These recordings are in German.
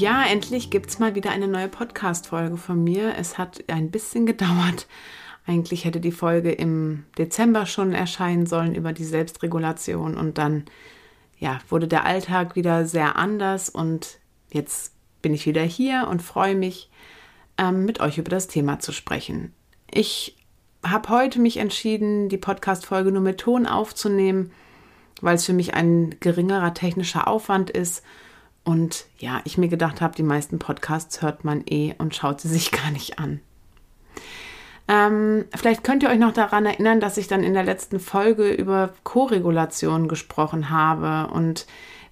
Ja, endlich gibt es mal wieder eine neue Podcast-Folge von mir. Es hat ein bisschen gedauert. Eigentlich hätte die Folge im Dezember schon erscheinen sollen über die Selbstregulation und dann ja, wurde der Alltag wieder sehr anders und jetzt bin ich wieder hier und freue mich, ähm, mit euch über das Thema zu sprechen. Ich habe heute mich entschieden, die Podcast-Folge nur mit Ton aufzunehmen, weil es für mich ein geringerer technischer Aufwand ist und ja, ich mir gedacht habe, die meisten Podcasts hört man eh und schaut sie sich gar nicht an. Ähm, vielleicht könnt ihr euch noch daran erinnern, dass ich dann in der letzten Folge über Koregulation gesprochen habe und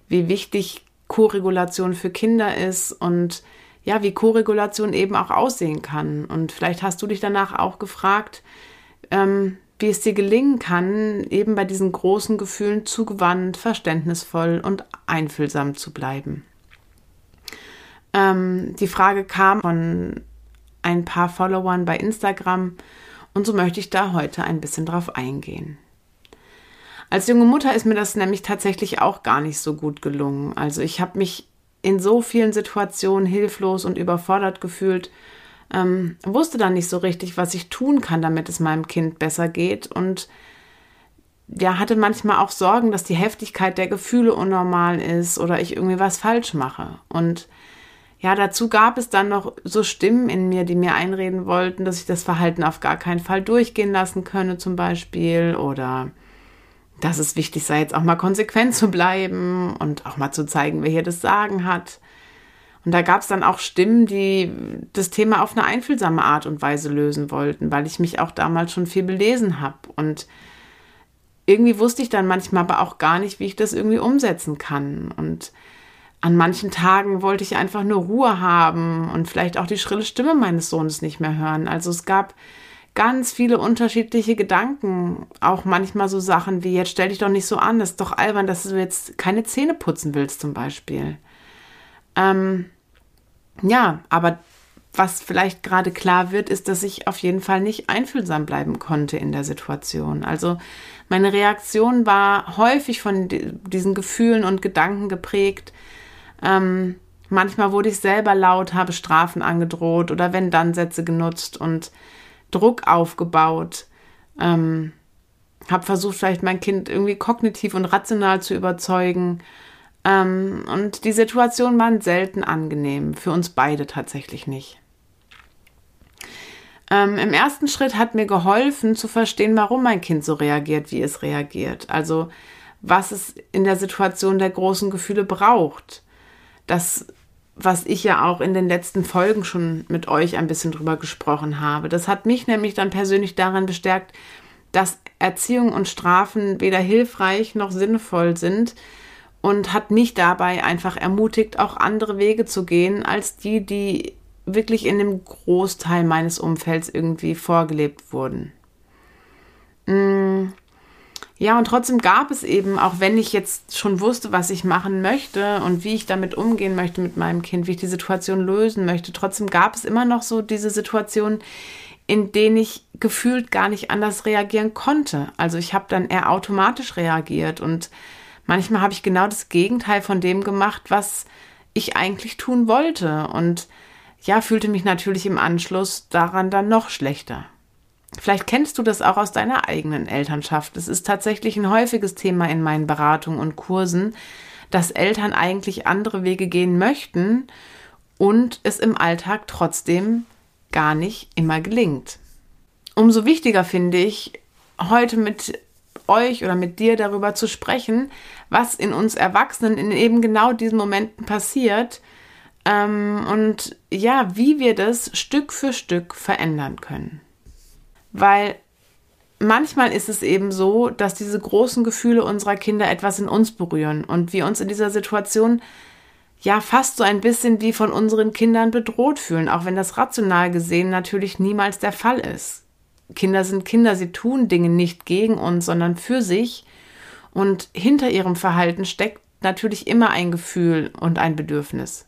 wie wichtig Koregulation für Kinder ist und ja, wie Koregulation eben auch aussehen kann. Und vielleicht hast du dich danach auch gefragt, ähm, wie es dir gelingen kann, eben bei diesen großen Gefühlen zugewandt, verständnisvoll und einfühlsam zu bleiben. Ähm, die Frage kam von ein paar Followern bei Instagram und so möchte ich da heute ein bisschen drauf eingehen. Als junge Mutter ist mir das nämlich tatsächlich auch gar nicht so gut gelungen. Also ich habe mich in so vielen Situationen hilflos und überfordert gefühlt, ähm, wusste dann nicht so richtig, was ich tun kann, damit es meinem Kind besser geht und ja, hatte manchmal auch Sorgen, dass die Heftigkeit der Gefühle unnormal ist oder ich irgendwie was falsch mache. Und ja, dazu gab es dann noch so Stimmen in mir, die mir einreden wollten, dass ich das Verhalten auf gar keinen Fall durchgehen lassen könne, zum Beispiel, oder dass es wichtig sei, jetzt auch mal konsequent zu bleiben und auch mal zu zeigen, wer hier das Sagen hat. Und da gab es dann auch Stimmen, die das Thema auf eine einfühlsame Art und Weise lösen wollten, weil ich mich auch damals schon viel belesen habe. Und irgendwie wusste ich dann manchmal aber auch gar nicht, wie ich das irgendwie umsetzen kann. Und an manchen Tagen wollte ich einfach nur Ruhe haben und vielleicht auch die schrille Stimme meines Sohnes nicht mehr hören. Also es gab ganz viele unterschiedliche Gedanken. Auch manchmal so Sachen wie, jetzt stell dich doch nicht so an, das ist doch albern, dass du jetzt keine Zähne putzen willst zum Beispiel. Ähm, ja, aber was vielleicht gerade klar wird, ist, dass ich auf jeden Fall nicht einfühlsam bleiben konnte in der Situation. Also meine Reaktion war häufig von diesen Gefühlen und Gedanken geprägt. Ähm, manchmal wurde ich selber laut, habe Strafen angedroht oder wenn dann Sätze genutzt und Druck aufgebaut. Ähm, habe versucht, vielleicht mein Kind irgendwie kognitiv und rational zu überzeugen ähm, und die Situation waren selten angenehm, für uns beide tatsächlich nicht. Ähm, Im ersten Schritt hat mir geholfen zu verstehen, warum mein Kind so reagiert, wie es reagiert. Also was es in der Situation der großen Gefühle braucht. Das, was ich ja auch in den letzten Folgen schon mit euch ein bisschen drüber gesprochen habe. Das hat mich nämlich dann persönlich darin bestärkt, dass Erziehung und Strafen weder hilfreich noch sinnvoll sind, und hat mich dabei einfach ermutigt, auch andere Wege zu gehen als die, die wirklich in dem Großteil meines Umfelds irgendwie vorgelebt wurden. Mm. Ja, und trotzdem gab es eben, auch wenn ich jetzt schon wusste, was ich machen möchte und wie ich damit umgehen möchte mit meinem Kind, wie ich die Situation lösen möchte, trotzdem gab es immer noch so diese Situationen, in denen ich gefühlt gar nicht anders reagieren konnte. Also ich habe dann eher automatisch reagiert und manchmal habe ich genau das Gegenteil von dem gemacht, was ich eigentlich tun wollte. Und ja, fühlte mich natürlich im Anschluss daran dann noch schlechter. Vielleicht kennst du das auch aus deiner eigenen Elternschaft. Es ist tatsächlich ein häufiges Thema in meinen Beratungen und Kursen, dass Eltern eigentlich andere Wege gehen möchten und es im Alltag trotzdem gar nicht immer gelingt. Umso wichtiger finde ich, heute mit euch oder mit dir darüber zu sprechen, was in uns Erwachsenen in eben genau diesen Momenten passiert ähm, und ja, wie wir das Stück für Stück verändern können. Weil manchmal ist es eben so, dass diese großen Gefühle unserer Kinder etwas in uns berühren und wir uns in dieser Situation ja fast so ein bisschen wie von unseren Kindern bedroht fühlen, auch wenn das rational gesehen natürlich niemals der Fall ist. Kinder sind Kinder, sie tun Dinge nicht gegen uns, sondern für sich und hinter ihrem Verhalten steckt natürlich immer ein Gefühl und ein Bedürfnis.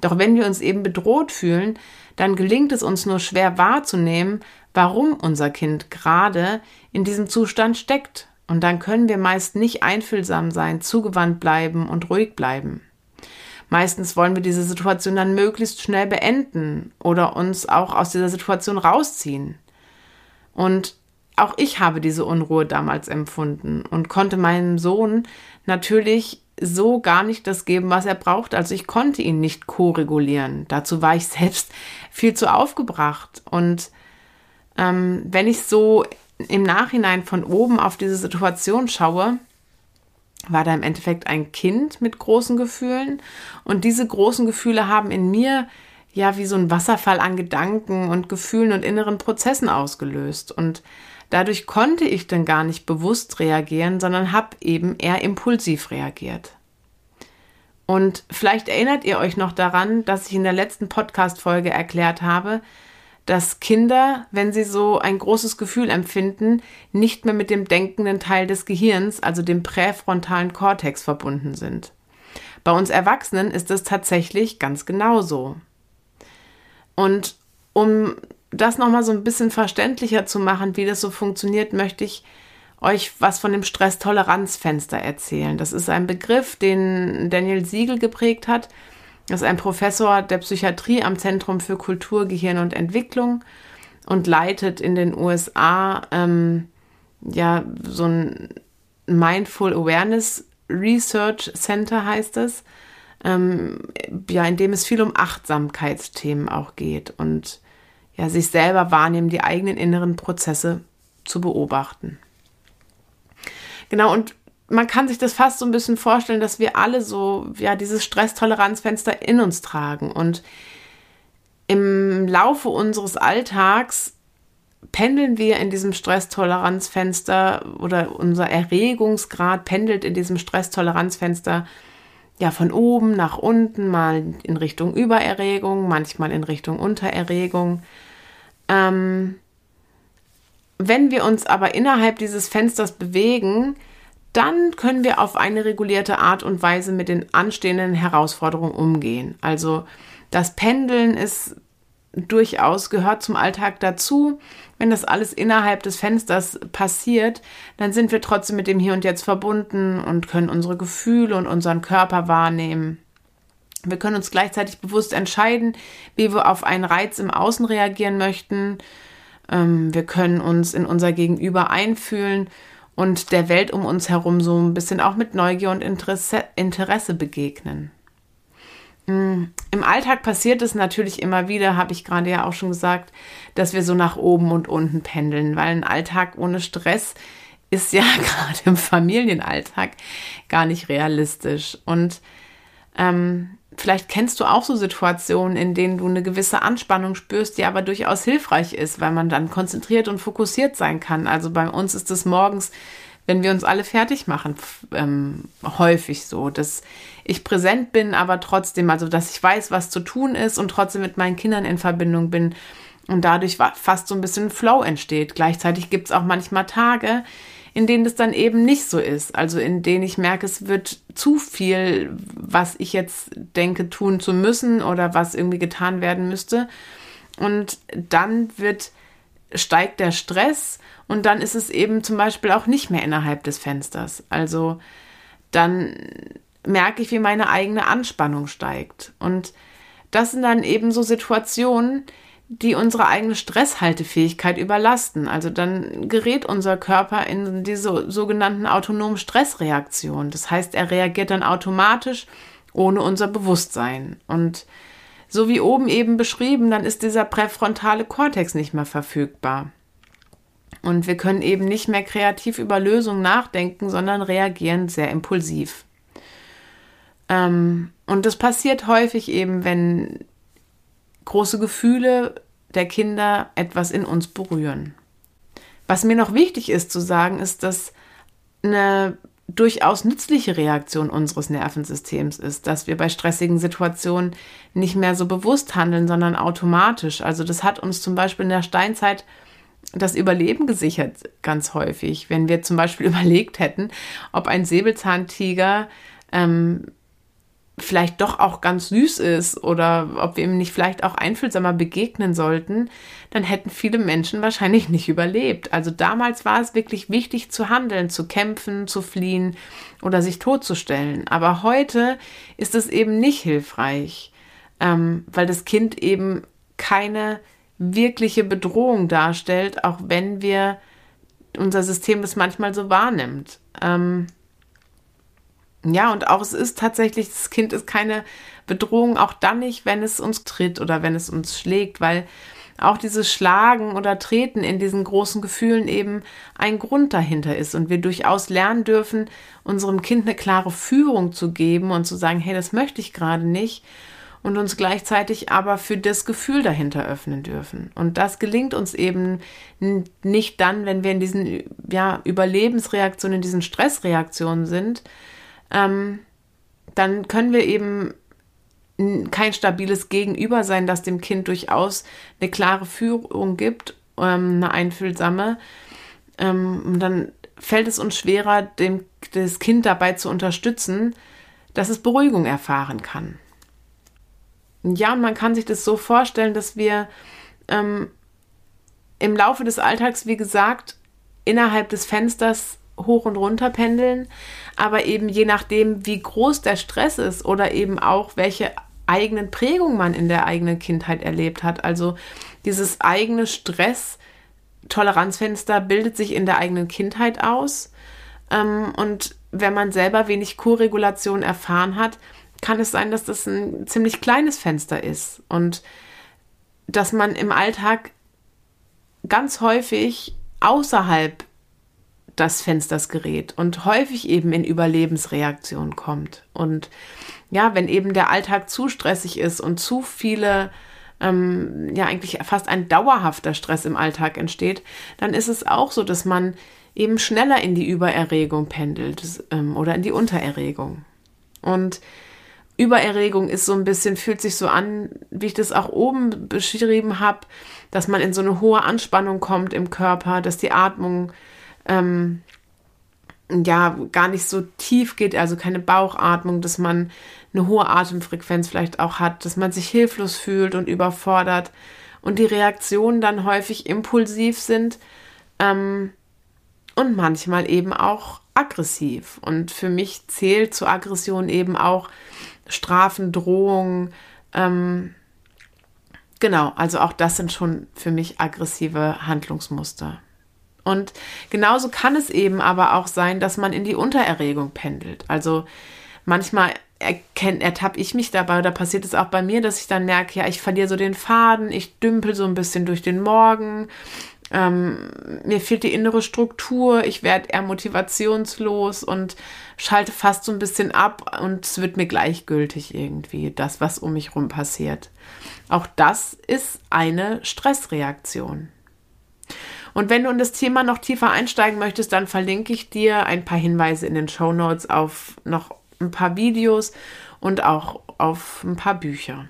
Doch wenn wir uns eben bedroht fühlen, dann gelingt es uns nur schwer wahrzunehmen, warum unser Kind gerade in diesem Zustand steckt. Und dann können wir meist nicht einfühlsam sein, zugewandt bleiben und ruhig bleiben. Meistens wollen wir diese Situation dann möglichst schnell beenden oder uns auch aus dieser Situation rausziehen. Und auch ich habe diese Unruhe damals empfunden und konnte meinem Sohn natürlich so gar nicht das geben, was er braucht. Also ich konnte ihn nicht ko-regulieren. Dazu war ich selbst viel zu aufgebracht. Und ähm, wenn ich so im Nachhinein von oben auf diese Situation schaue, war da im Endeffekt ein Kind mit großen Gefühlen. Und diese großen Gefühle haben in mir ja wie so ein Wasserfall an Gedanken und Gefühlen und inneren Prozessen ausgelöst. Und dadurch konnte ich dann gar nicht bewusst reagieren, sondern habe eben eher impulsiv reagiert. Und vielleicht erinnert ihr euch noch daran, dass ich in der letzten Podcast-Folge erklärt habe, dass Kinder, wenn sie so ein großes Gefühl empfinden, nicht mehr mit dem denkenden Teil des Gehirns, also dem präfrontalen Kortex, verbunden sind. Bei uns Erwachsenen ist es tatsächlich ganz genauso. Und um das nochmal so ein bisschen verständlicher zu machen, wie das so funktioniert, möchte ich euch was von dem Stresstoleranzfenster erzählen. Das ist ein Begriff, den Daniel Siegel geprägt hat ist ein Professor der Psychiatrie am Zentrum für Kultur, Gehirn und Entwicklung und leitet in den USA ähm, ja so ein Mindful Awareness Research Center heißt es, ähm, ja, in dem es viel um Achtsamkeitsthemen auch geht und ja, sich selber wahrnehmen, die eigenen inneren Prozesse zu beobachten. Genau, und man kann sich das fast so ein bisschen vorstellen, dass wir alle so, ja, dieses Stresstoleranzfenster in uns tragen. Und im Laufe unseres Alltags pendeln wir in diesem Stresstoleranzfenster oder unser Erregungsgrad pendelt in diesem Stresstoleranzfenster ja von oben nach unten, mal in Richtung Übererregung, manchmal in Richtung Untererregung. Ähm, wenn wir uns aber innerhalb dieses Fensters bewegen, dann können wir auf eine regulierte Art und Weise mit den anstehenden Herausforderungen umgehen. Also das Pendeln ist durchaus gehört zum Alltag dazu. Wenn das alles innerhalb des Fensters passiert, dann sind wir trotzdem mit dem Hier und Jetzt verbunden und können unsere Gefühle und unseren Körper wahrnehmen. Wir können uns gleichzeitig bewusst entscheiden, wie wir auf einen Reiz im Außen reagieren möchten. Ähm, wir können uns in unser Gegenüber einfühlen und der Welt um uns herum so ein bisschen auch mit Neugier und Interesse, Interesse begegnen. Mm, Im Alltag passiert es natürlich immer wieder, habe ich gerade ja auch schon gesagt, dass wir so nach oben und unten pendeln, weil ein Alltag ohne Stress ist ja gerade im Familienalltag gar nicht realistisch. Und ähm, vielleicht kennst du auch so Situationen, in denen du eine gewisse Anspannung spürst, die aber durchaus hilfreich ist, weil man dann konzentriert und fokussiert sein kann. Also bei uns ist es morgens, wenn wir uns alle fertig machen, ähm, häufig so, dass ich präsent bin, aber trotzdem, also dass ich weiß, was zu tun ist und trotzdem mit meinen Kindern in Verbindung bin und dadurch fast so ein bisschen Flow entsteht. Gleichzeitig gibt es auch manchmal Tage, in denen es dann eben nicht so ist. Also in denen ich merke, es wird zu viel, was ich jetzt denke, tun zu müssen oder was irgendwie getan werden müsste. Und dann wird, steigt der Stress und dann ist es eben zum Beispiel auch nicht mehr innerhalb des Fensters. Also dann merke ich, wie meine eigene Anspannung steigt. Und das sind dann eben so Situationen, die unsere eigene Stresshaltefähigkeit überlasten. Also dann gerät unser Körper in diese sogenannten autonomen Stressreaktionen. Das heißt, er reagiert dann automatisch ohne unser Bewusstsein. Und so wie oben eben beschrieben, dann ist dieser präfrontale Kortex nicht mehr verfügbar. Und wir können eben nicht mehr kreativ über Lösungen nachdenken, sondern reagieren sehr impulsiv. Ähm, und das passiert häufig eben, wenn große Gefühle der Kinder etwas in uns berühren. Was mir noch wichtig ist zu sagen, ist, dass eine durchaus nützliche Reaktion unseres Nervensystems ist, dass wir bei stressigen Situationen nicht mehr so bewusst handeln, sondern automatisch. Also das hat uns zum Beispiel in der Steinzeit das Überleben gesichert, ganz häufig. Wenn wir zum Beispiel überlegt hätten, ob ein Säbelzahntiger ähm, vielleicht doch auch ganz süß ist oder ob wir ihm nicht vielleicht auch einfühlsamer begegnen sollten, dann hätten viele Menschen wahrscheinlich nicht überlebt. Also damals war es wirklich wichtig zu handeln, zu kämpfen, zu fliehen oder sich totzustellen. Aber heute ist es eben nicht hilfreich, ähm, weil das Kind eben keine wirkliche Bedrohung darstellt, auch wenn wir unser System das manchmal so wahrnimmt. Ähm, ja, und auch es ist tatsächlich, das Kind ist keine Bedrohung, auch dann nicht, wenn es uns tritt oder wenn es uns schlägt, weil auch dieses Schlagen oder Treten in diesen großen Gefühlen eben ein Grund dahinter ist und wir durchaus lernen dürfen, unserem Kind eine klare Führung zu geben und zu sagen, hey, das möchte ich gerade nicht und uns gleichzeitig aber für das Gefühl dahinter öffnen dürfen. Und das gelingt uns eben nicht dann, wenn wir in diesen ja, Überlebensreaktionen, in diesen Stressreaktionen sind, ähm, dann können wir eben kein stabiles Gegenüber sein, das dem Kind durchaus eine klare Führung gibt, ähm, eine einfühlsame. Ähm, und dann fällt es uns schwerer, dem, das Kind dabei zu unterstützen, dass es Beruhigung erfahren kann. Ja, und man kann sich das so vorstellen, dass wir ähm, im Laufe des Alltags, wie gesagt, innerhalb des Fensters hoch und runter pendeln, aber eben je nachdem, wie groß der Stress ist oder eben auch welche eigenen Prägungen man in der eigenen Kindheit erlebt hat. Also dieses eigene Stress-Toleranzfenster bildet sich in der eigenen Kindheit aus. Ähm, und wenn man selber wenig Co-Regulation erfahren hat, kann es sein, dass das ein ziemlich kleines Fenster ist und dass man im Alltag ganz häufig außerhalb des Fensters gerät und häufig eben in Überlebensreaktionen kommt. Und ja, wenn eben der Alltag zu stressig ist und zu viele, ähm, ja, eigentlich fast ein dauerhafter Stress im Alltag entsteht, dann ist es auch so, dass man eben schneller in die Übererregung pendelt ähm, oder in die Untererregung. Und Übererregung ist so ein bisschen, fühlt sich so an, wie ich das auch oben beschrieben habe, dass man in so eine hohe Anspannung kommt im Körper, dass die Atmung ähm, ja gar nicht so tief geht, also keine Bauchatmung, dass man eine hohe Atemfrequenz vielleicht auch hat, dass man sich hilflos fühlt und überfordert und die Reaktionen dann häufig impulsiv sind ähm, und manchmal eben auch aggressiv. Und für mich zählt zur Aggression eben auch Strafen, Drohungen. Ähm, genau, also auch das sind schon für mich aggressive Handlungsmuster. Und genauso kann es eben aber auch sein, dass man in die Untererregung pendelt. Also manchmal erkennt, ertappe ich mich dabei oder passiert es auch bei mir, dass ich dann merke, ja, ich verliere so den Faden, ich dümpel so ein bisschen durch den Morgen, ähm, mir fehlt die innere Struktur, ich werde eher motivationslos und schalte fast so ein bisschen ab und es wird mir gleichgültig irgendwie, das, was um mich rum passiert. Auch das ist eine Stressreaktion. Und wenn du in das Thema noch tiefer einsteigen möchtest, dann verlinke ich dir ein paar Hinweise in den Show Notes auf noch ein paar Videos und auch auf ein paar Bücher.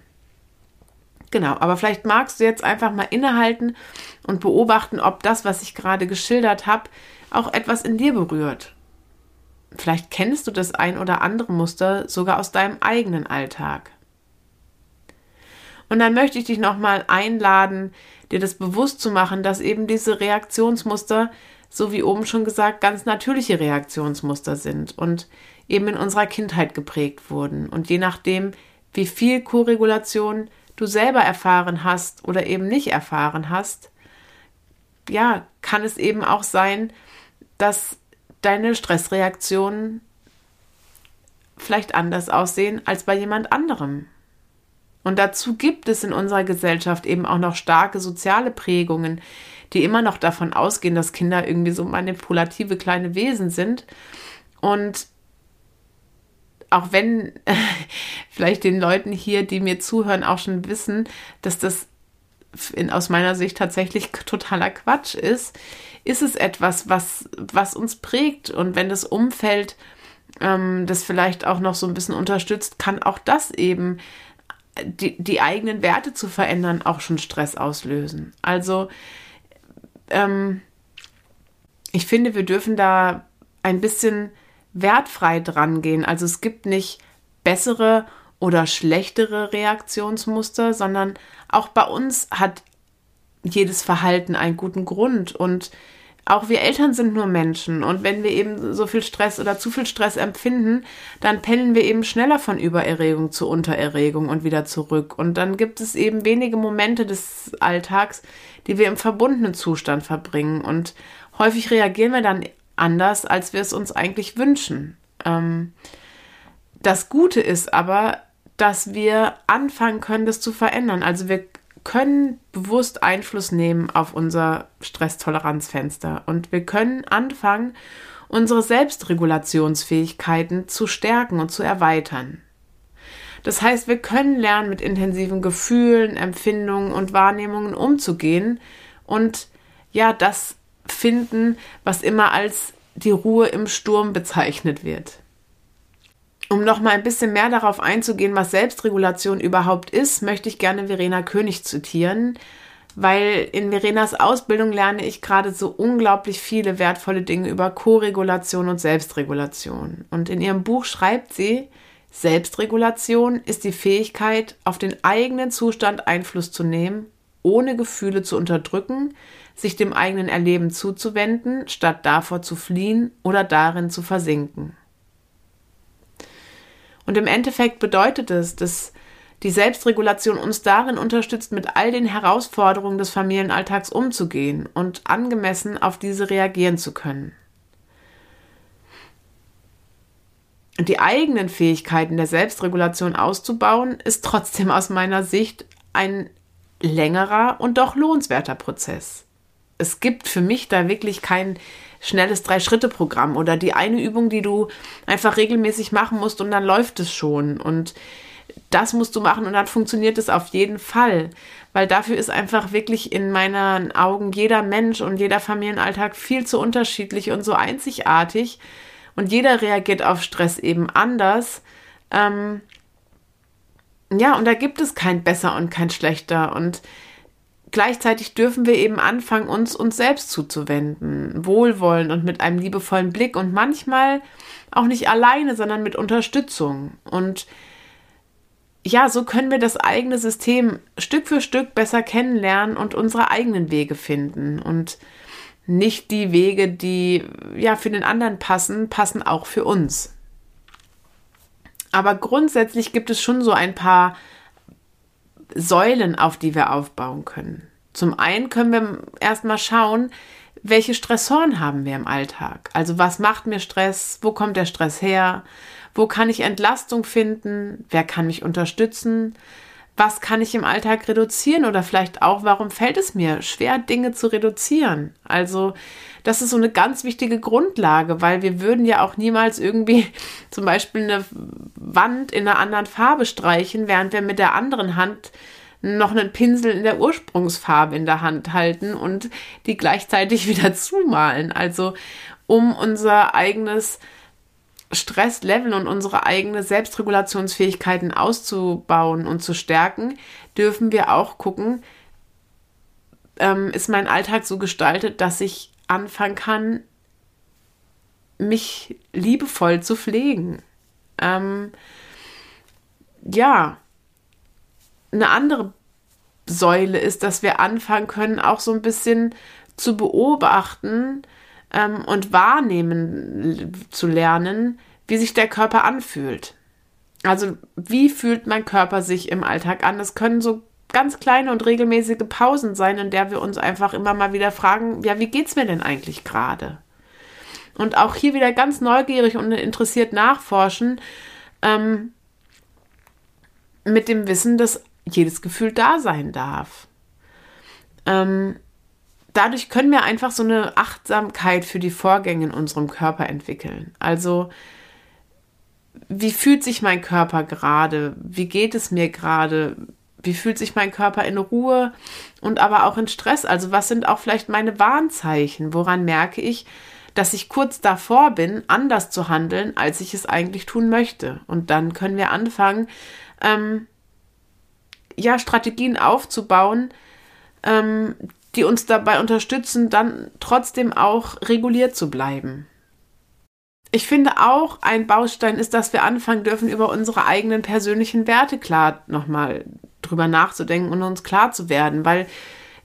Genau, aber vielleicht magst du jetzt einfach mal innehalten und beobachten, ob das, was ich gerade geschildert habe, auch etwas in dir berührt. Vielleicht kennst du das ein oder andere Muster sogar aus deinem eigenen Alltag. Und dann möchte ich dich nochmal einladen, dir das bewusst zu machen, dass eben diese Reaktionsmuster, so wie oben schon gesagt, ganz natürliche Reaktionsmuster sind und eben in unserer Kindheit geprägt wurden. Und je nachdem, wie viel Koregulation du selber erfahren hast oder eben nicht erfahren hast, ja, kann es eben auch sein, dass deine Stressreaktionen vielleicht anders aussehen als bei jemand anderem. Und dazu gibt es in unserer Gesellschaft eben auch noch starke soziale Prägungen, die immer noch davon ausgehen, dass Kinder irgendwie so manipulative kleine Wesen sind. Und auch wenn vielleicht den Leuten hier, die mir zuhören, auch schon wissen, dass das in, aus meiner Sicht tatsächlich totaler Quatsch ist, ist es etwas, was, was uns prägt. Und wenn das Umfeld ähm, das vielleicht auch noch so ein bisschen unterstützt, kann auch das eben die, die eigenen Werte zu verändern auch schon Stress auslösen. Also ähm, ich finde, wir dürfen da ein bisschen wertfrei dran gehen. Also es gibt nicht bessere oder schlechtere Reaktionsmuster, sondern auch bei uns hat jedes Verhalten einen guten Grund und auch wir Eltern sind nur Menschen und wenn wir eben so viel Stress oder zu viel Stress empfinden, dann pendeln wir eben schneller von Übererregung zu Untererregung und wieder zurück. Und dann gibt es eben wenige Momente des Alltags, die wir im verbundenen Zustand verbringen. Und häufig reagieren wir dann anders, als wir es uns eigentlich wünschen. Ähm, das Gute ist aber, dass wir anfangen können, das zu verändern. Also wir können bewusst Einfluss nehmen auf unser Stresstoleranzfenster und wir können anfangen, unsere Selbstregulationsfähigkeiten zu stärken und zu erweitern. Das heißt, wir können lernen, mit intensiven Gefühlen, Empfindungen und Wahrnehmungen umzugehen und ja, das finden, was immer als die Ruhe im Sturm bezeichnet wird. Um noch mal ein bisschen mehr darauf einzugehen, was Selbstregulation überhaupt ist, möchte ich gerne Verena König zitieren, weil in Verenas Ausbildung lerne ich gerade so unglaublich viele wertvolle Dinge über Koregulation und Selbstregulation. Und in ihrem Buch schreibt sie, Selbstregulation ist die Fähigkeit, auf den eigenen Zustand Einfluss zu nehmen, ohne Gefühle zu unterdrücken, sich dem eigenen Erleben zuzuwenden, statt davor zu fliehen oder darin zu versinken. Und im Endeffekt bedeutet es, dass die Selbstregulation uns darin unterstützt, mit all den Herausforderungen des Familienalltags umzugehen und angemessen auf diese reagieren zu können. Die eigenen Fähigkeiten der Selbstregulation auszubauen, ist trotzdem aus meiner Sicht ein längerer und doch lohnenswerter Prozess. Es gibt für mich da wirklich kein schnelles Drei-Schritte-Programm oder die eine Übung, die du einfach regelmäßig machen musst und dann läuft es schon. Und das musst du machen und dann funktioniert es auf jeden Fall. Weil dafür ist einfach wirklich in meinen Augen jeder Mensch und jeder Familienalltag viel zu unterschiedlich und so einzigartig. Und jeder reagiert auf Stress eben anders. Ähm, ja, und da gibt es kein besser und kein schlechter. Und gleichzeitig dürfen wir eben anfangen, uns uns selbst zuzuwenden, wohlwollend und mit einem liebevollen Blick und manchmal auch nicht alleine, sondern mit Unterstützung. Und ja, so können wir das eigene System Stück für Stück besser kennenlernen und unsere eigenen Wege finden. Und nicht die Wege, die ja für den anderen passen, passen auch für uns. Aber grundsätzlich gibt es schon so ein paar Säulen, auf die wir aufbauen können. Zum einen können wir erstmal schauen, welche Stressoren haben wir im Alltag? Also was macht mir Stress? Wo kommt der Stress her? Wo kann ich Entlastung finden? Wer kann mich unterstützen? Was kann ich im Alltag reduzieren oder vielleicht auch, warum fällt es mir schwer, Dinge zu reduzieren? Also, das ist so eine ganz wichtige Grundlage, weil wir würden ja auch niemals irgendwie zum Beispiel eine Wand in einer anderen Farbe streichen, während wir mit der anderen Hand noch einen Pinsel in der Ursprungsfarbe in der Hand halten und die gleichzeitig wieder zumalen. Also, um unser eigenes Stresslevel und unsere eigene Selbstregulationsfähigkeiten auszubauen und zu stärken, dürfen wir auch gucken, ähm, ist mein Alltag so gestaltet, dass ich anfangen kann, mich liebevoll zu pflegen. Ähm, ja, eine andere Säule ist, dass wir anfangen können, auch so ein bisschen zu beobachten, ähm, und wahrnehmen zu lernen, wie sich der Körper anfühlt. Also wie fühlt mein Körper sich im Alltag an? Das können so ganz kleine und regelmäßige Pausen sein, in der wir uns einfach immer mal wieder fragen, ja, wie geht's mir denn eigentlich gerade? Und auch hier wieder ganz neugierig und interessiert nachforschen, ähm, mit dem Wissen, dass jedes Gefühl da sein darf. Ähm, dadurch können wir einfach so eine Achtsamkeit für die Vorgänge in unserem Körper entwickeln. Also, wie fühlt sich mein Körper gerade? Wie geht es mir gerade? Wie fühlt sich mein Körper in Ruhe und aber auch in Stress? Also was sind auch vielleicht meine Warnzeichen? Woran merke ich, dass ich kurz davor bin, anders zu handeln, als ich es eigentlich tun möchte? Und dann können wir anfangen, ähm, ja, Strategien aufzubauen, ähm, die uns dabei unterstützen, dann trotzdem auch reguliert zu bleiben. Ich finde auch, ein Baustein ist, dass wir anfangen dürfen, über unsere eigenen persönlichen Werte klar nochmal drüber nachzudenken und uns klar zu werden. Weil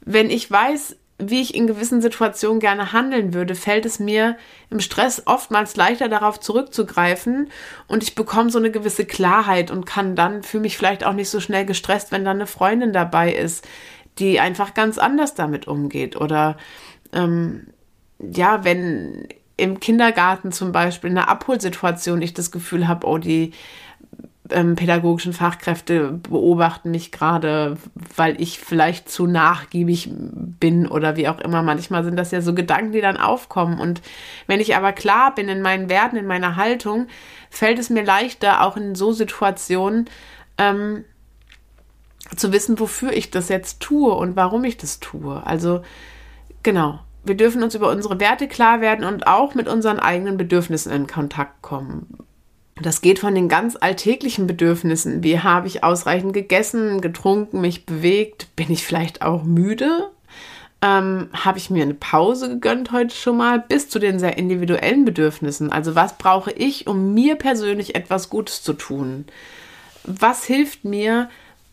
wenn ich weiß, wie ich in gewissen Situationen gerne handeln würde, fällt es mir im Stress oftmals leichter darauf zurückzugreifen und ich bekomme so eine gewisse Klarheit und kann dann, fühle mich vielleicht auch nicht so schnell gestresst, wenn dann eine Freundin dabei ist, die einfach ganz anders damit umgeht oder ähm, ja, wenn im Kindergarten zum Beispiel in einer Abholsituation ich das Gefühl habe, oh, die ähm, pädagogischen Fachkräfte beobachten mich gerade, weil ich vielleicht zu nachgiebig bin oder wie auch immer. Manchmal sind das ja so Gedanken, die dann aufkommen. Und wenn ich aber klar bin in meinen Werten, in meiner Haltung, fällt es mir leichter, auch in so Situationen ähm, zu wissen, wofür ich das jetzt tue und warum ich das tue. Also genau, wir dürfen uns über unsere Werte klar werden und auch mit unseren eigenen Bedürfnissen in Kontakt kommen. Das geht von den ganz alltäglichen Bedürfnissen, wie habe ich ausreichend gegessen, getrunken, mich bewegt, bin ich vielleicht auch müde, ähm, habe ich mir eine Pause gegönnt heute schon mal, bis zu den sehr individuellen Bedürfnissen. Also was brauche ich, um mir persönlich etwas Gutes zu tun? Was hilft mir,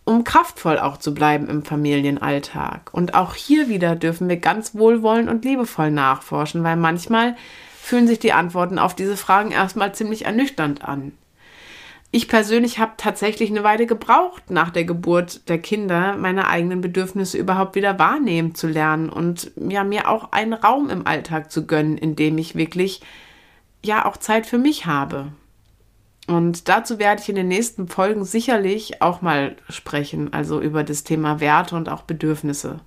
um kraftvoll auch zu bleiben im Familienalltag. Und auch hier wieder dürfen wir ganz wohlwollend und liebevoll nachforschen, weil manchmal fühlen sich die Antworten auf diese Fragen erstmal ziemlich ernüchternd an. Ich persönlich habe tatsächlich eine Weile gebraucht, nach der Geburt der Kinder meine eigenen Bedürfnisse überhaupt wieder wahrnehmen zu lernen und ja, mir auch einen Raum im Alltag zu gönnen, in dem ich wirklich ja auch Zeit für mich habe. Und dazu werde ich in den nächsten Folgen sicherlich auch mal sprechen, also über das Thema Werte und auch Bedürfnisse.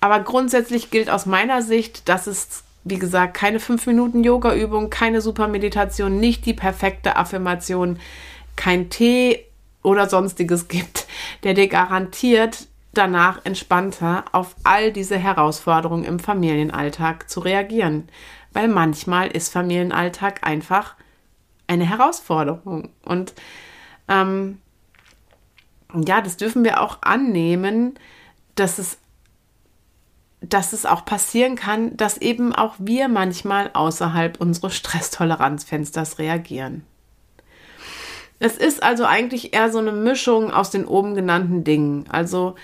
Aber grundsätzlich gilt aus meiner Sicht, dass es, wie gesagt, keine 5 Minuten Yoga-Übung, keine Super-Meditation, nicht die perfekte Affirmation, kein Tee oder sonstiges gibt, der dir garantiert, danach entspannter auf all diese Herausforderungen im Familienalltag zu reagieren. Weil manchmal ist Familienalltag einfach eine Herausforderung. Und ähm, ja, das dürfen wir auch annehmen, dass es, dass es auch passieren kann, dass eben auch wir manchmal außerhalb unseres Stresstoleranzfensters reagieren. Es ist also eigentlich eher so eine Mischung aus den oben genannten Dingen. Also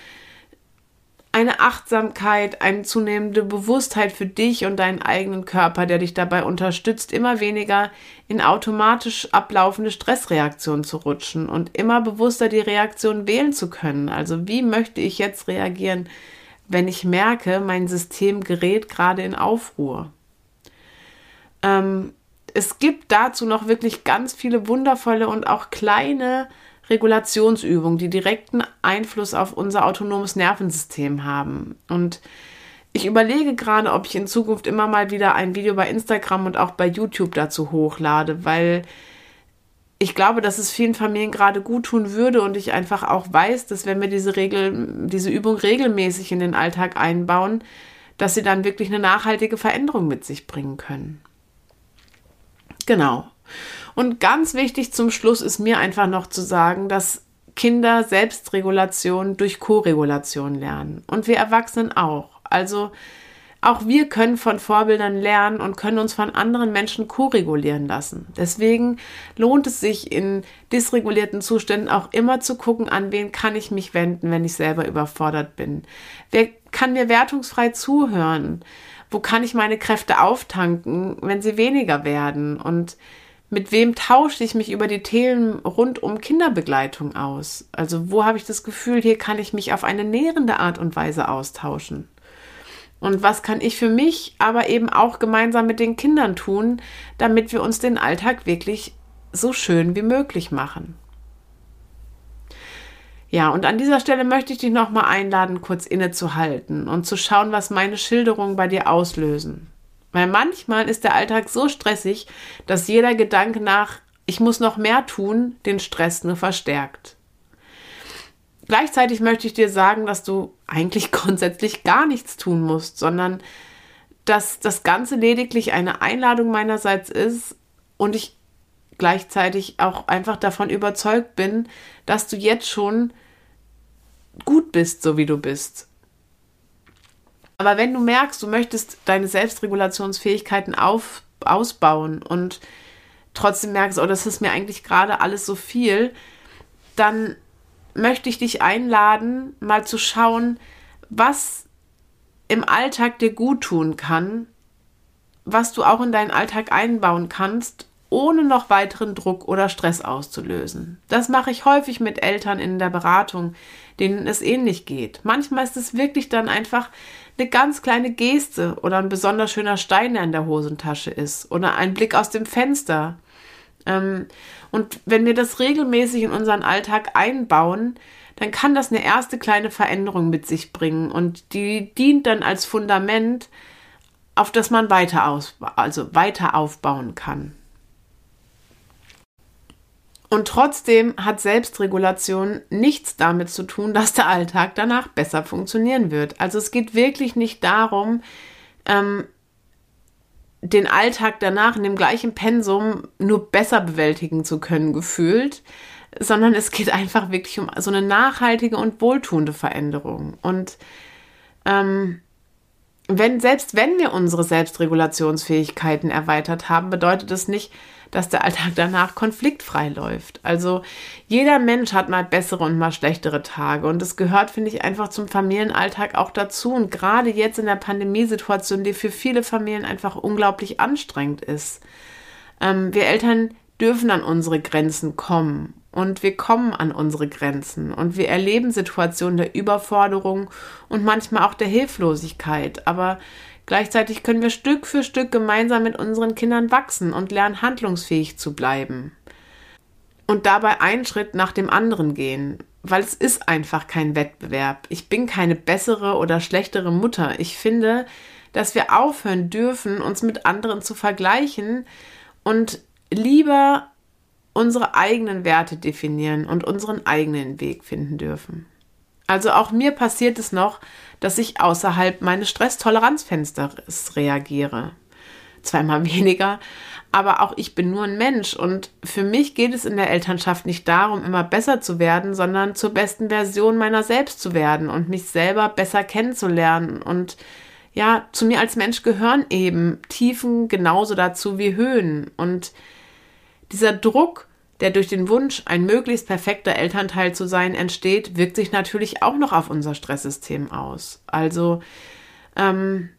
eine Achtsamkeit, eine zunehmende Bewusstheit für dich und deinen eigenen Körper, der dich dabei unterstützt, immer weniger in automatisch ablaufende Stressreaktionen zu rutschen und immer bewusster die Reaktion wählen zu können. Also wie möchte ich jetzt reagieren, wenn ich merke, mein System gerät gerade in Aufruhr? Ähm, es gibt dazu noch wirklich ganz viele wundervolle und auch kleine Regulationsübungen, die direkten Einfluss auf unser autonomes Nervensystem haben. Und ich überlege gerade, ob ich in Zukunft immer mal wieder ein Video bei Instagram und auch bei YouTube dazu hochlade, weil ich glaube, dass es vielen Familien gerade gut tun würde und ich einfach auch weiß, dass wenn wir diese Regel, diese Übung regelmäßig in den Alltag einbauen, dass sie dann wirklich eine nachhaltige Veränderung mit sich bringen können. Genau. Und ganz wichtig zum Schluss ist mir einfach noch zu sagen, dass Kinder Selbstregulation durch Koregulation lernen. Und wir Erwachsenen auch. Also auch wir können von Vorbildern lernen und können uns von anderen Menschen koregulieren lassen. Deswegen lohnt es sich in dysregulierten Zuständen auch immer zu gucken, an wen kann ich mich wenden, wenn ich selber überfordert bin. Wer kann mir wertungsfrei zuhören? Wo kann ich meine Kräfte auftanken, wenn sie weniger werden? Und mit wem tausche ich mich über die Themen rund um Kinderbegleitung aus? Also wo habe ich das Gefühl, hier kann ich mich auf eine nährende Art und Weise austauschen? Und was kann ich für mich, aber eben auch gemeinsam mit den Kindern tun, damit wir uns den Alltag wirklich so schön wie möglich machen? Ja, und an dieser Stelle möchte ich dich nochmal einladen, kurz innezuhalten und zu schauen, was meine Schilderungen bei dir auslösen. Weil manchmal ist der Alltag so stressig, dass jeder Gedanke nach, ich muss noch mehr tun, den Stress nur verstärkt. Gleichzeitig möchte ich dir sagen, dass du eigentlich grundsätzlich gar nichts tun musst, sondern dass das Ganze lediglich eine Einladung meinerseits ist und ich gleichzeitig auch einfach davon überzeugt bin, dass du jetzt schon gut bist, so wie du bist. Aber wenn du merkst, du möchtest deine Selbstregulationsfähigkeiten auf, ausbauen und trotzdem merkst, oh, das ist mir eigentlich gerade alles so viel, dann möchte ich dich einladen, mal zu schauen, was im Alltag dir gut tun kann, was du auch in deinen Alltag einbauen kannst, ohne noch weiteren Druck oder Stress auszulösen. Das mache ich häufig mit Eltern in der Beratung, denen es ähnlich geht. Manchmal ist es wirklich dann einfach eine ganz kleine Geste oder ein besonders schöner Stein, der in der Hosentasche ist oder ein Blick aus dem Fenster. Ähm, und wenn wir das regelmäßig in unseren Alltag einbauen, dann kann das eine erste kleine Veränderung mit sich bringen und die dient dann als Fundament, auf das man weiter, aus, also weiter aufbauen kann. Und trotzdem hat Selbstregulation nichts damit zu tun, dass der Alltag danach besser funktionieren wird. Also es geht wirklich nicht darum, ähm, den Alltag danach in dem gleichen Pensum nur besser bewältigen zu können, gefühlt, sondern es geht einfach wirklich um so eine nachhaltige und wohltuende Veränderung. Und ähm, wenn, selbst wenn wir unsere Selbstregulationsfähigkeiten erweitert haben, bedeutet das nicht, dass der Alltag danach konfliktfrei läuft. Also jeder Mensch hat mal bessere und mal schlechtere Tage. Und es gehört, finde ich, einfach zum Familienalltag auch dazu. Und gerade jetzt in der Pandemiesituation, die für viele Familien einfach unglaublich anstrengend ist. Ähm, wir Eltern dürfen an unsere Grenzen kommen. Und wir kommen an unsere Grenzen. Und wir erleben Situationen der Überforderung und manchmal auch der Hilflosigkeit, aber Gleichzeitig können wir Stück für Stück gemeinsam mit unseren Kindern wachsen und lernen, handlungsfähig zu bleiben. Und dabei einen Schritt nach dem anderen gehen, weil es ist einfach kein Wettbewerb. Ich bin keine bessere oder schlechtere Mutter. Ich finde, dass wir aufhören dürfen, uns mit anderen zu vergleichen und lieber unsere eigenen Werte definieren und unseren eigenen Weg finden dürfen. Also auch mir passiert es noch, dass ich außerhalb meines Stresstoleranzfensters reagiere. Zweimal weniger, aber auch ich bin nur ein Mensch und für mich geht es in der Elternschaft nicht darum, immer besser zu werden, sondern zur besten Version meiner selbst zu werden und mich selber besser kennenzulernen und ja, zu mir als Mensch gehören eben Tiefen genauso dazu wie Höhen und dieser Druck, der durch den Wunsch, ein möglichst perfekter Elternteil zu sein, entsteht, wirkt sich natürlich auch noch auf unser Stresssystem aus. Also, ähm,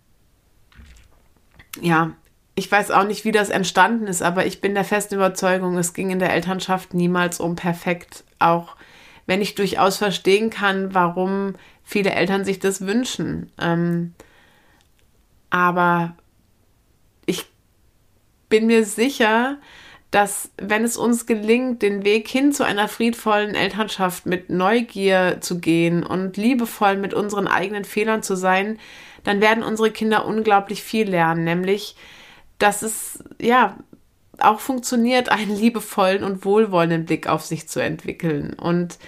ja, ich weiß auch nicht, wie das entstanden ist, aber ich bin der festen Überzeugung, es ging in der Elternschaft niemals um perfekt, auch wenn ich durchaus verstehen kann, warum viele Eltern sich das wünschen. Ähm, aber ich bin mir sicher, dass wenn es uns gelingt, den Weg hin zu einer friedvollen Elternschaft mit Neugier zu gehen und liebevoll mit unseren eigenen Fehlern zu sein, dann werden unsere Kinder unglaublich viel lernen, nämlich, dass es ja auch funktioniert, einen liebevollen und wohlwollenden Blick auf sich zu entwickeln. Und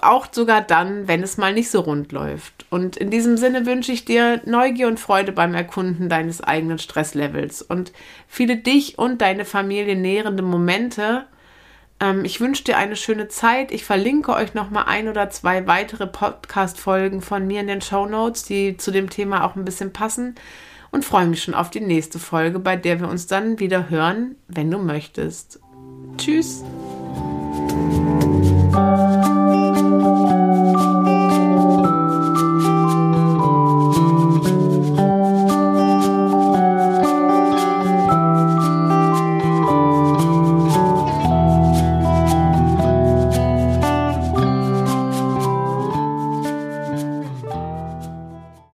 auch sogar dann, wenn es mal nicht so rund läuft. Und in diesem Sinne wünsche ich dir Neugier und Freude beim Erkunden deines eigenen Stresslevels und viele dich und deine Familie nährende Momente. Ähm, ich wünsche dir eine schöne Zeit. Ich verlinke euch noch mal ein oder zwei weitere Podcast-Folgen von mir in den Show Notes, die zu dem Thema auch ein bisschen passen. Und freue mich schon auf die nächste Folge, bei der wir uns dann wieder hören, wenn du möchtest. Tschüss!